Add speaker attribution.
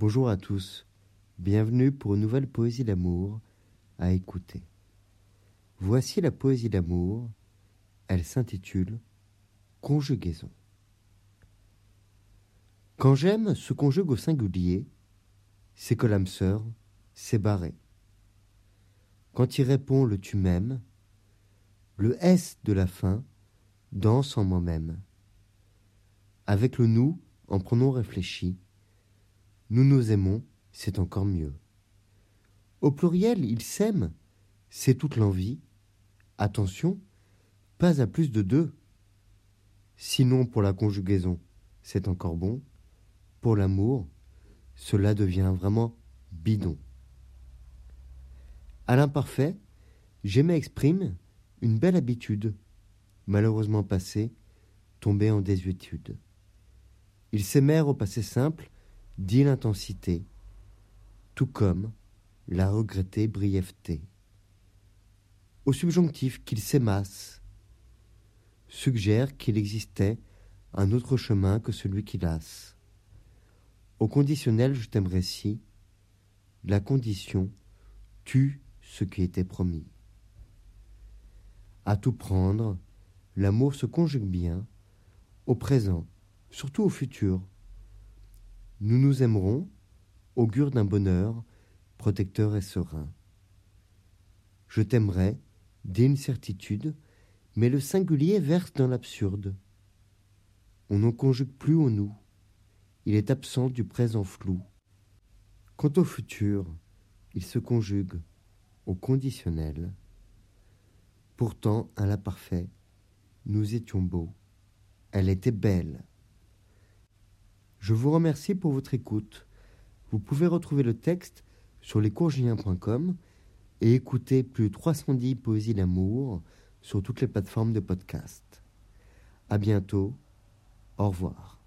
Speaker 1: Bonjour à tous, bienvenue pour une nouvelle poésie d'amour à écouter. Voici la poésie d'amour, elle s'intitule Conjugaison. Quand j'aime se conjugue au singulier, c'est que l'âme sœur s'est barrée. Quand il répond le tu m'aimes, le S de la fin danse en moi-même. Avec le nous, en pronom réfléchi, nous nous aimons, c'est encore mieux. Au pluriel, ils s'aiment, c'est toute l'envie. Attention, pas à plus de deux. Sinon, pour la conjugaison, c'est encore bon. Pour l'amour, cela devient vraiment bidon. À l'imparfait, j'aimais exprime une belle habitude, malheureusement passée, tombée en désuétude. Ils s'aimèrent au passé simple, dit l'intensité, tout comme la regrettée brièveté. Au subjonctif qu'ils s'aimassent, suggère qu'il existait un autre chemin que celui qui lasse. Au conditionnel, je t'aimerais si, la condition tue ce qui était promis. À tout prendre, l'amour se conjugue bien, au présent, surtout au futur. Nous nous aimerons, augure d'un bonheur protecteur et serein. Je t'aimerai, dès certitude, mais le singulier verse dans l'absurde. On n'en conjugue plus au nous il est absent du présent flou. Quant au futur, il se conjugue au conditionnel. Pourtant, à la parfait, nous étions beaux. Elle était belle. Je vous remercie pour votre écoute. Vous pouvez retrouver le texte sur lescourgiens.com et écouter plus de 310 poésies d'amour sur toutes les plateformes de podcast. À bientôt. Au revoir.